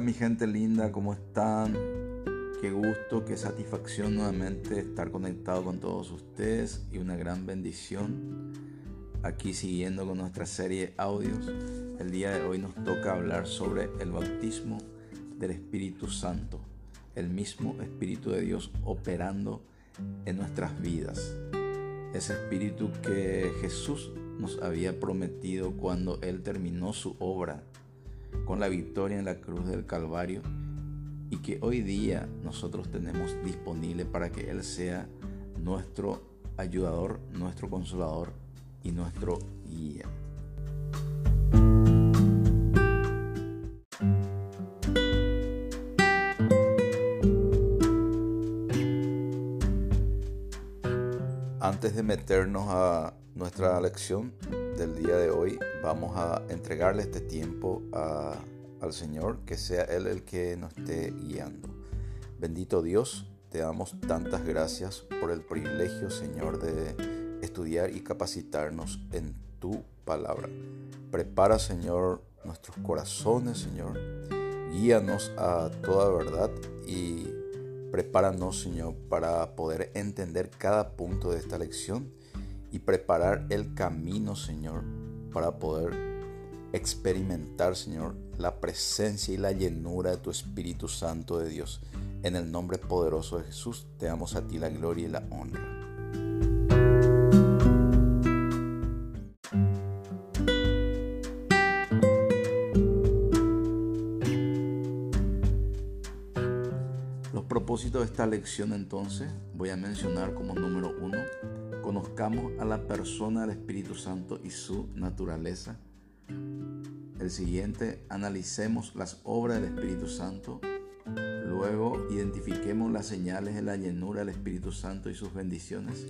Hola mi gente linda, ¿cómo están? Qué gusto, qué satisfacción nuevamente estar conectado con todos ustedes y una gran bendición aquí siguiendo con nuestra serie audios. El día de hoy nos toca hablar sobre el bautismo del Espíritu Santo, el mismo Espíritu de Dios operando en nuestras vidas. Ese Espíritu que Jesús nos había prometido cuando Él terminó su obra con la victoria en la cruz del Calvario y que hoy día nosotros tenemos disponible para que Él sea nuestro ayudador, nuestro consolador y nuestro guía. Antes de meternos a nuestra lección del día de hoy, vamos a entregarle este tiempo al Señor, que sea Él el que nos esté guiando. Bendito Dios, te damos tantas gracias por el privilegio, Señor, de estudiar y capacitarnos en tu palabra. Prepara, Señor, nuestros corazones, Señor. Guíanos a toda verdad y prepáranos, Señor, para poder entender cada punto de esta lección y preparar el camino, Señor, para poder experimentar, Señor, la presencia y la llenura de tu Espíritu Santo de Dios. En el nombre poderoso de Jesús, te damos a ti la gloria y la honra. Los propósitos de esta lección entonces voy a mencionar como número uno conozcamos a la persona del Espíritu Santo y su naturaleza. El siguiente, analicemos las obras del Espíritu Santo. Luego, identifiquemos las señales de la llenura del Espíritu Santo y sus bendiciones.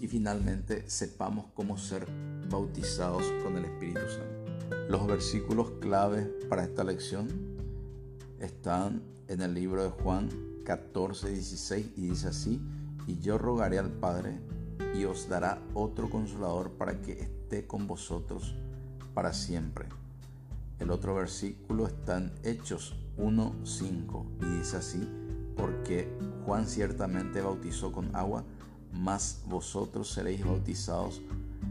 Y finalmente, sepamos cómo ser bautizados con el Espíritu Santo. Los versículos clave para esta lección están en el libro de Juan 14, 16 y dice así, y yo rogaré al Padre y os dará otro consolador para que esté con vosotros para siempre. El otro versículo está en Hechos 1.5 y dice así, porque Juan ciertamente bautizó con agua, mas vosotros seréis bautizados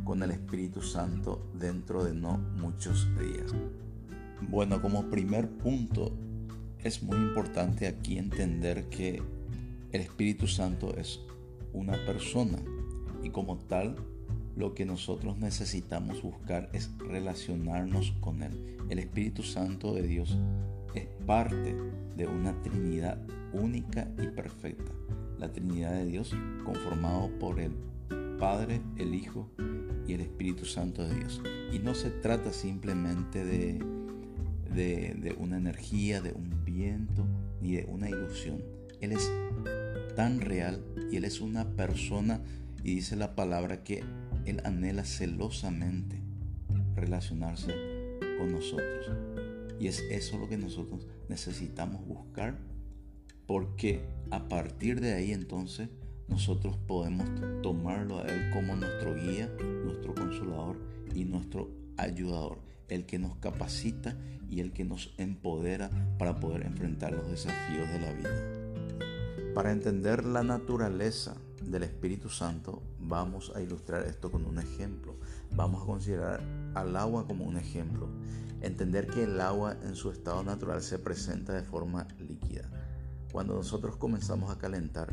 con el Espíritu Santo dentro de no muchos días. Bueno, como primer punto, es muy importante aquí entender que el Espíritu Santo es una persona y como tal lo que nosotros necesitamos buscar es relacionarnos con Él. El Espíritu Santo de Dios es parte de una Trinidad única y perfecta. La Trinidad de Dios conformado por el Padre, el Hijo y el Espíritu Santo de Dios. Y no se trata simplemente de, de, una energía, de un viento, ni de una ilusión. Él es tan real y Él es una persona y dice la palabra que Él anhela celosamente relacionarse con nosotros. Y es eso lo que nosotros necesitamos buscar porque a partir de ahí entonces nosotros podemos tomarlo a Él como nuestro guía, nuestro consolador y nuestro ayudador, el que nos capacita y el que nos empodera para poder enfrentar los desafíos de la vida. Para entender la naturaleza del Espíritu Santo, vamos a ilustrar esto con un ejemplo. Vamos a considerar al agua como un ejemplo. Entender que el agua en su estado natural se presenta de forma líquida. Cuando nosotros comenzamos a calentar,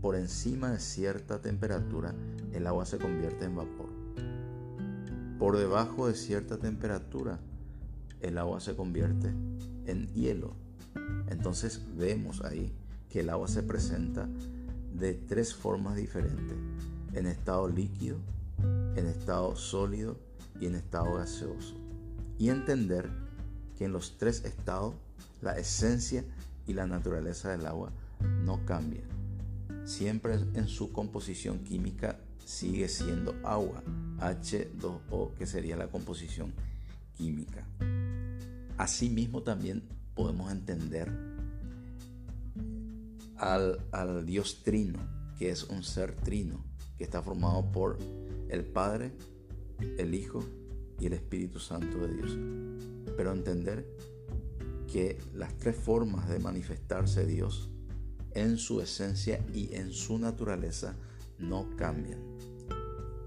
por encima de cierta temperatura, el agua se convierte en vapor. Por debajo de cierta temperatura, el agua se convierte en hielo. Entonces vemos ahí que el agua se presenta de tres formas diferentes, en estado líquido, en estado sólido y en estado gaseoso. Y entender que en los tres estados la esencia y la naturaleza del agua no cambian. Siempre en su composición química sigue siendo agua, H2O, que sería la composición química. Asimismo también podemos entender al, Dios trino, que es un ser trino, que está formado por el Padre, el Hijo y el Espíritu Santo de Dios. Pero entender que las tres formas de manifestarse Dios en su esencia y en su naturaleza no cambian.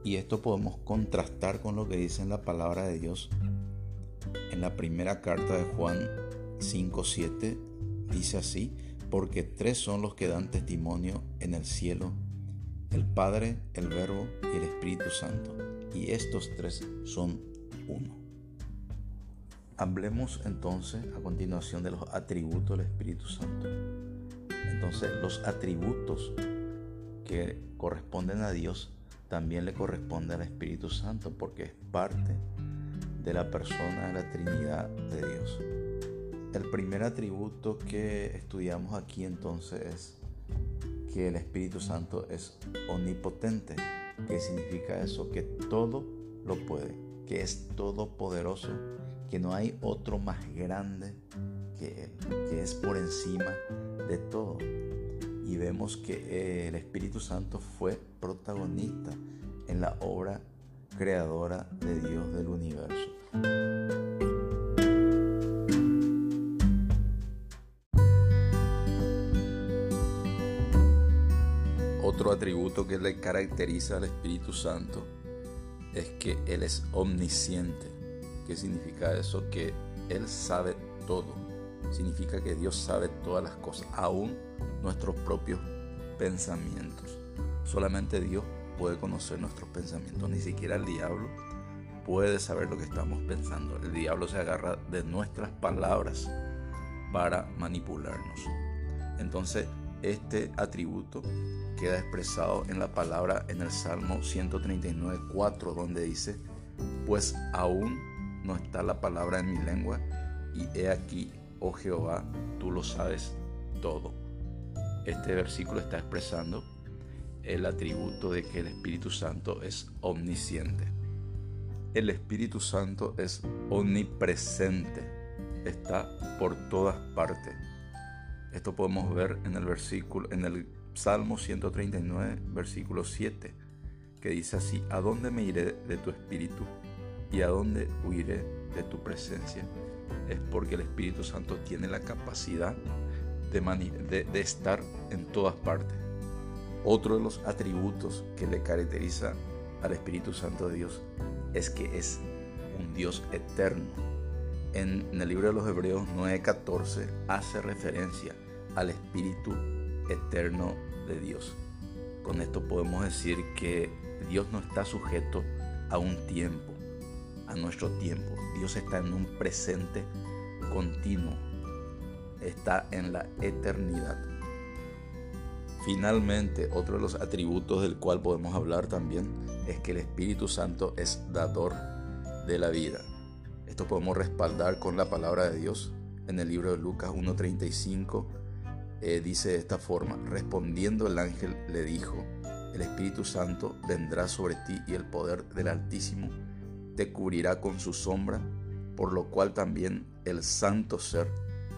Y esto podemos contrastar con lo que dice en la palabra de Dios en la primera carta de Juan 5.7. Dice así, porque tres son los que dan testimonio en el cielo, el Padre, el Verbo y el Espíritu Santo. Y estos tres son uno. Hablemos entonces a continuación de los atributos del Espíritu Santo. Entonces los atributos que corresponden a Dios también le corresponden al Espíritu Santo porque es parte de la persona de la Trinidad de Dios. El primer atributo que estudiamos aquí entonces es que el Espíritu Santo es omnipotente. ¿Qué significa eso? Que todo lo puede, que es todopoderoso, que no hay otro más grande que Él, que es por encima de todo. Y vemos que el Espíritu Santo fue protagonista en la obra creadora de Dios del universo. Otro atributo que le caracteriza al Espíritu Santo es que Él es omnisciente. ¿Qué significa eso? Que Él sabe todo. Significa que Dios sabe todas las cosas, aún nuestros propios pensamientos. Solamente Dios puede conocer nuestros pensamientos, ni siquiera el diablo puede saber lo que estamos pensando. El diablo se agarra de nuestras palabras para manipularnos. Entonces, este atributo queda expresado en la palabra en el Salmo 139, 4, donde dice, pues aún no está la palabra en mi lengua, y he aquí, oh Jehová, tú lo sabes todo. Este versículo está expresando el atributo de que el Espíritu Santo es omnisciente. El Espíritu Santo es omnipresente, está por todas partes. Esto podemos ver en el versículo en el Salmo 139, versículo 7, que dice así: ¿A dónde me iré de tu espíritu y a dónde huiré de tu presencia? Es porque el Espíritu Santo tiene la capacidad de, estar en todas partes. Otro de los atributos que le caracteriza al Espíritu Santo de Dios es que es un Dios eterno. En, el libro de los Hebreos 9:14 hace referencia al Espíritu eterno de Dios. Con esto podemos decir que Dios no está sujeto a un tiempo, a nuestro tiempo. Dios está en un presente continuo, está en la eternidad. Finalmente, otro de los atributos del cual podemos hablar también es que el Espíritu Santo es dador de la vida. Esto podemos respaldar con la palabra de Dios. En el libro de Lucas 1.35 eh, dice de esta forma, respondiendo el ángel le dijo, el Espíritu Santo vendrá sobre ti y el poder del Altísimo te cubrirá con su sombra, por lo cual también el santo ser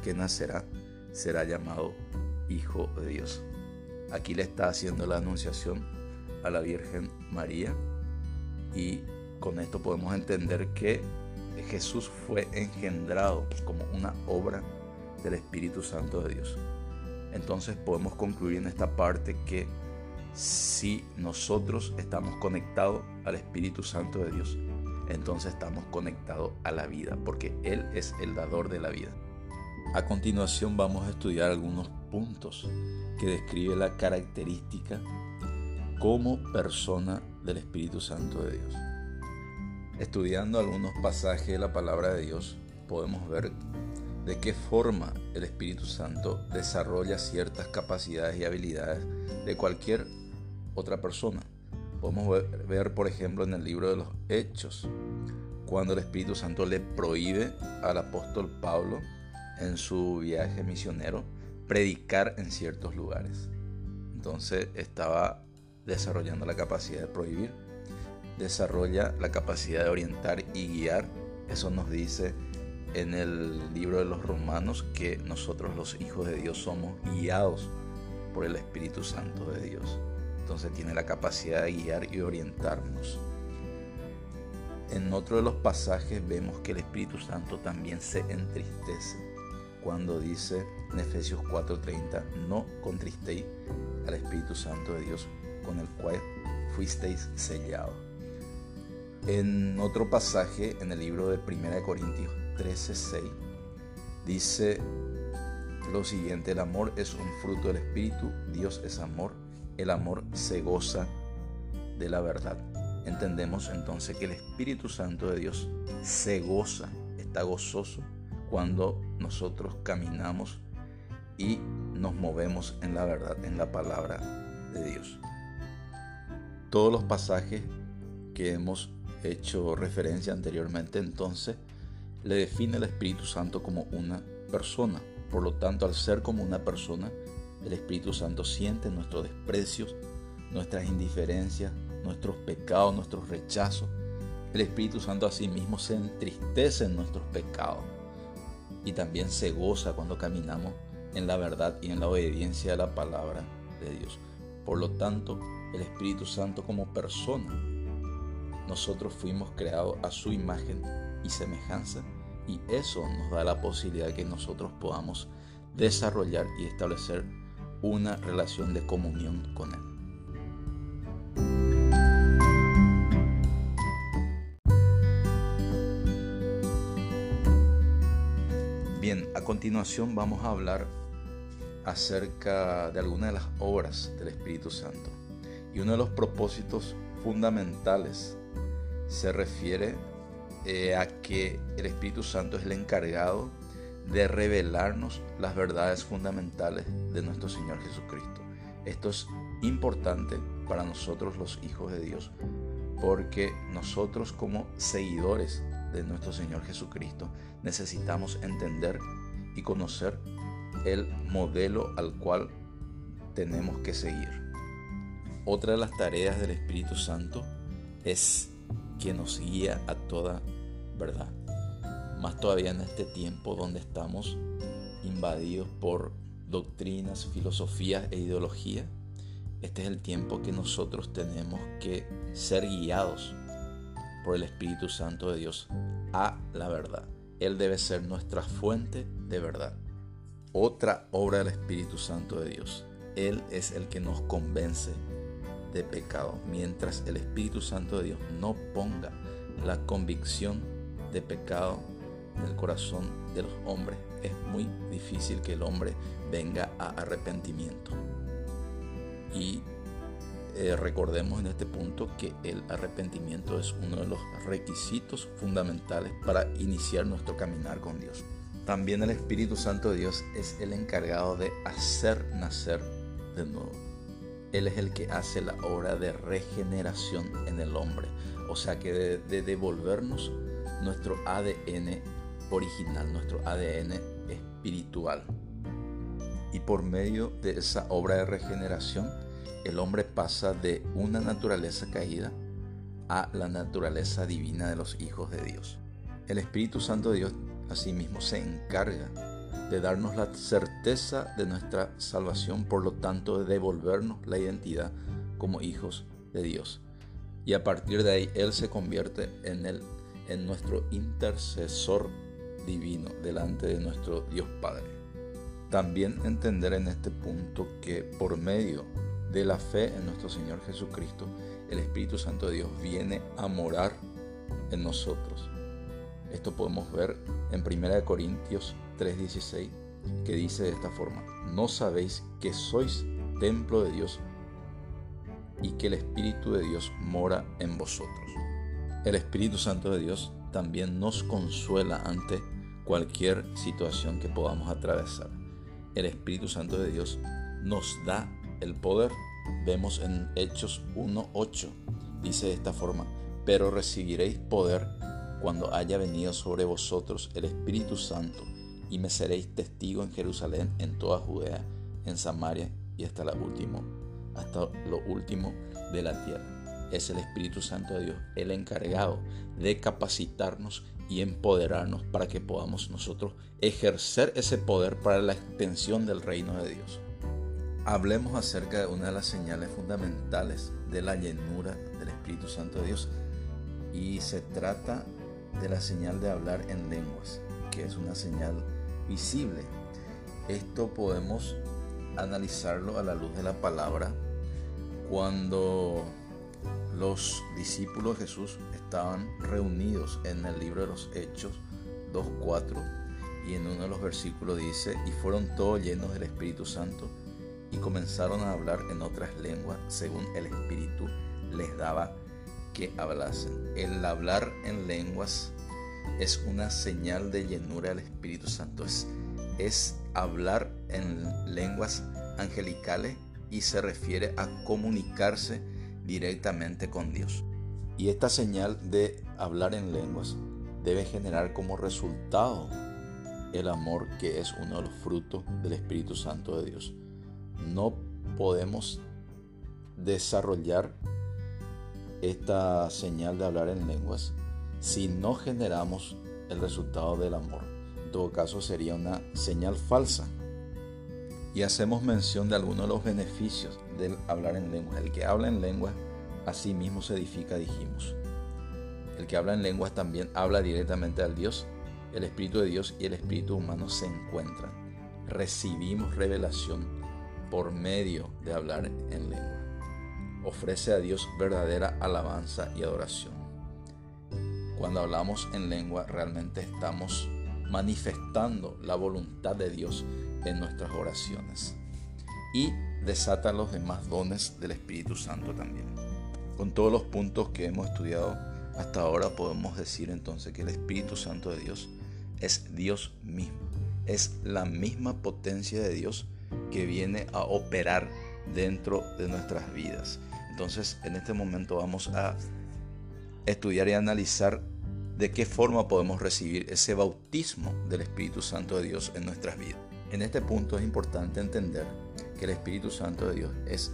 que nacerá será llamado Hijo de Dios. Aquí le está haciendo la anunciación a la Virgen María y con esto podemos entender que Jesús fue engendrado como una obra del Espíritu Santo de Dios. Entonces podemos concluir en esta parte que si nosotros estamos conectados al Espíritu Santo de Dios, entonces estamos conectados a la vida, porque Él es el dador de la vida. A continuación vamos a estudiar algunos puntos que describe la característica como persona del Espíritu Santo de Dios. Estudiando algunos pasajes de la palabra de Dios, podemos ver de qué forma el Espíritu Santo desarrolla ciertas capacidades y habilidades de cualquier otra persona. Podemos ver, por ejemplo, en el libro de los Hechos, cuando el Espíritu Santo le prohíbe al apóstol Pablo en su viaje misionero predicar en ciertos lugares. Entonces estaba desarrollando la capacidad de prohibir, desarrolla la capacidad de orientar y guiar. Eso nos dice en el libro de los romanos que nosotros los hijos de Dios somos guiados por el Espíritu Santo de Dios. Entonces tiene la capacidad de guiar y orientarnos. En otro de los pasajes vemos que el Espíritu Santo también se entristece cuando dice en Efesios 4:30, no contristéis al Espíritu Santo de Dios con el cual fuisteis sellados. En otro pasaje en el libro de 1 Corintios 13:6 dice lo siguiente, el amor es un fruto del Espíritu, Dios es amor, el amor se goza de la verdad. Entendemos entonces que el Espíritu Santo de Dios se goza, está gozoso cuando nosotros caminamos y nos movemos en la verdad, en la palabra de Dios. Todos los pasajes que hemos hecho referencia anteriormente entonces le define el Espíritu Santo como una persona. Por lo tanto, al ser como una persona, el Espíritu Santo siente nuestros desprecios, nuestras indiferencias, nuestros pecados, nuestros rechazos. El Espíritu Santo asimismo se entristece en nuestros pecados y también se goza cuando caminamos en la verdad y en la obediencia a la palabra de Dios. Por lo tanto, el Espíritu Santo como persona, nosotros fuimos creados a su imagen y semejanza y eso nos da la posibilidad de que nosotros podamos desarrollar y establecer una relación de comunión con Él. Bien, a continuación vamos a hablar acerca de algunas de las obras del Espíritu Santo. Y uno de los propósitos fundamentales se refiere eh, a que el Espíritu Santo es el encargado de revelarnos las verdades fundamentales de nuestro Señor Jesucristo. Esto es importante para nosotros los hijos de Dios, porque nosotros como seguidores de nuestro Señor Jesucristo, necesitamos entender y conocer el modelo al cual tenemos que seguir. Otra de las tareas del Espíritu Santo es que nos guía a toda verdad. Más todavía en este tiempo donde estamos invadidos por doctrinas, filosofías e ideologías. Este es el tiempo que nosotros tenemos que ser guiados por el Espíritu Santo de Dios a la verdad. Él debe ser nuestra fuente de verdad. Otra obra del Espíritu Santo de Dios. Él es el que nos convence de pecado. Mientras el Espíritu Santo de Dios no ponga la convicción de pecado en el corazón de los hombres, es muy difícil que el hombre venga a arrepentimiento. Y eh, recordemos en este punto que el arrepentimiento es uno de los requisitos fundamentales para iniciar nuestro caminar con Dios. También el Espíritu Santo de Dios es el encargado de hacer nacer de nuevo. Él es el que hace la obra de regeneración en el hombre, o sea que de, de devolvernos nuestro ADN original, nuestro ADN espiritual. Y por medio de esa obra de regeneración, el hombre pasa de una naturaleza caída a la naturaleza divina de los hijos de Dios. El Espíritu Santo de Dios asimismo se encarga de darnos la certeza de nuestra salvación, por lo tanto de devolvernos la identidad como hijos de Dios. Y a partir de ahí Él se convierte en, el, en nuestro intercesor divino delante de nuestro Dios Padre. También entender en este punto que por medio de la fe en nuestro Señor Jesucristo, el Espíritu Santo de Dios viene a morar en nosotros. Esto podemos ver en 1 Corintios 3:16, que dice de esta forma, no sabéis que sois templo de Dios y que el Espíritu de Dios mora en vosotros. El Espíritu Santo de Dios también nos consuela ante cualquier situación que podamos atravesar. El Espíritu Santo de Dios nos da el poder. Vemos en Hechos 1.8, dice de esta forma, pero recibiréis poder cuando haya venido sobre vosotros el Espíritu Santo, y me seréis testigo en Jerusalén, en toda Judea, en Samaria y hasta, último, hasta lo último de la tierra. Es el Espíritu Santo de Dios el encargado de capacitarnos y empoderarnos para que podamos nosotros ejercer ese poder para la extensión del reino de Dios. Hablemos acerca de una de las señales fundamentales de la llenura del Espíritu Santo de Dios y se trata de la señal de hablar en lenguas, que es una señal visible. Esto podemos analizarlo a la luz de la palabra cuando los discípulos de Jesús estaban reunidos en el libro de los Hechos 2.4 y en uno de los versículos dice, y fueron todos llenos del Espíritu Santo y comenzaron a hablar en otras lenguas según el Espíritu les daba que hablasen. El hablar en lenguas es una señal de llenura del Espíritu Santo. Es, hablar en lenguas angelicales y se refiere a comunicarse directamente con Dios. Y esta señal de hablar en lenguas debe generar como resultado el amor que es uno de los frutos del Espíritu Santo de Dios. No podemos desarrollar esta señal de hablar en lenguas si no generamos el resultado del amor. En todo caso sería una señal falsa. Y hacemos mención de algunos de los beneficios del hablar en lenguas. El que habla en lenguas a sí mismo se edifica, dijimos. El que habla en lenguas también habla directamente al Dios. El Espíritu de Dios y el Espíritu humano se encuentran. Recibimos revelación por medio de hablar en lengua. Ofrece a Dios verdadera alabanza y adoración. Cuando hablamos en lengua realmente estamos manifestando la voluntad de Dios en nuestras oraciones y desata los demás dones del Espíritu Santo también. Con todos los puntos que hemos estudiado hasta ahora podemos decir entonces que el Espíritu Santo de Dios es Dios mismo, es la misma potencia de Dios que viene a operar dentro de nuestras vidas. Entonces en este momento vamos a estudiar y analizar de qué forma podemos recibir ese bautismo del Espíritu Santo de Dios en nuestras vidas. En este punto es importante entender que el Espíritu Santo de Dios es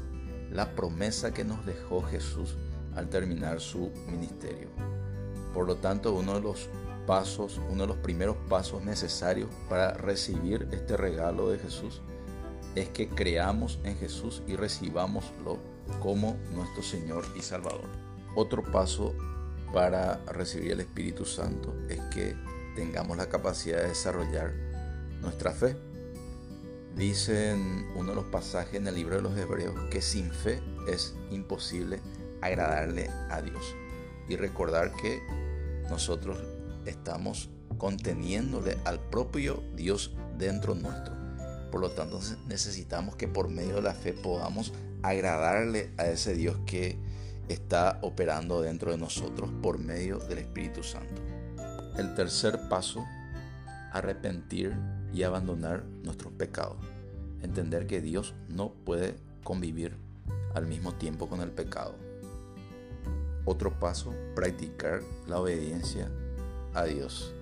la promesa que nos dejó Jesús al terminar su ministerio. Por lo tanto, uno de los pasos, uno de los primeros pasos necesarios para recibir este regalo de Jesús es que creamos en Jesús y recibámoslo como nuestro Señor y Salvador. Otro paso para recibir el Espíritu Santo es que tengamos la capacidad de desarrollar nuestra fe. Dice en uno de los pasajes en el libro de los Hebreos que sin fe es imposible agradarle a Dios. Y recordar que nosotros estamos conteniéndole al propio Dios dentro nuestro. Por lo tanto, necesitamos que por medio de la fe podamos agradarle a ese Dios que está operando dentro de nosotros por medio del Espíritu Santo. El tercer paso, arrepentir y abandonar nuestros pecados. Entender que Dios no puede convivir al mismo tiempo con el pecado. Otro paso, practicar la obediencia a Dios.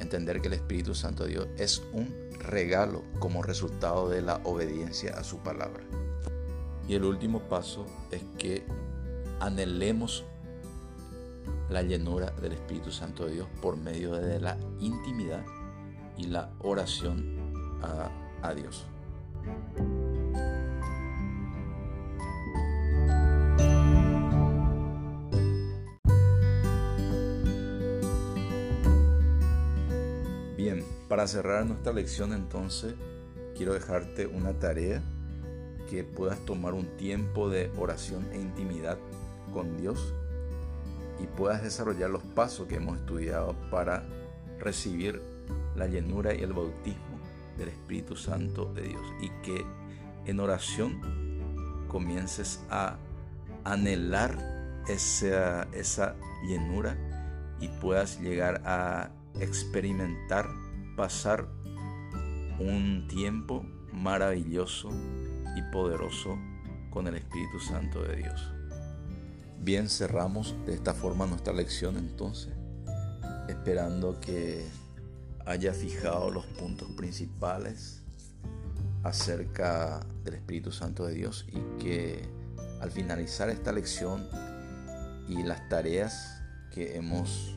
Entender que el Espíritu Santo de Dios es un regalo como resultado de la obediencia a su palabra. Y el último paso es que anhelemos la llenura del Espíritu Santo de Dios por medio de la intimidad y la oración a, Dios. Bien, para cerrar nuestra lección entonces, quiero dejarte una tarea que puedas tomar un tiempo de oración e intimidad con Dios y puedas desarrollar los pasos que hemos estudiado para recibir la llenura y el bautismo del Espíritu Santo de Dios y que en oración comiences a anhelar esa, esa llenura y puedas llegar a experimentar, pasar un tiempo maravilloso y poderoso con el Espíritu Santo de Dios. Bien, cerramos de esta forma nuestra lección entonces, esperando que haya fijado los puntos principales acerca del Espíritu Santo de Dios y que al finalizar esta lección y las tareas que hemos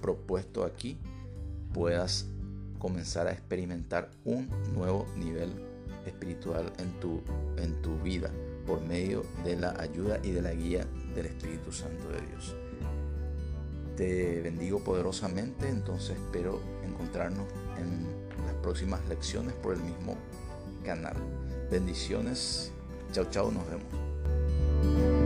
propuesto aquí, puedas comenzar a experimentar un nuevo nivel espiritual en tu, en tu vida por medio de la ayuda y de la guía del Espíritu Santo de Dios. Te bendigo poderosamente, entonces espero encontrarnos en las próximas lecciones por el mismo canal. Bendiciones. Chao, chao, nos vemos.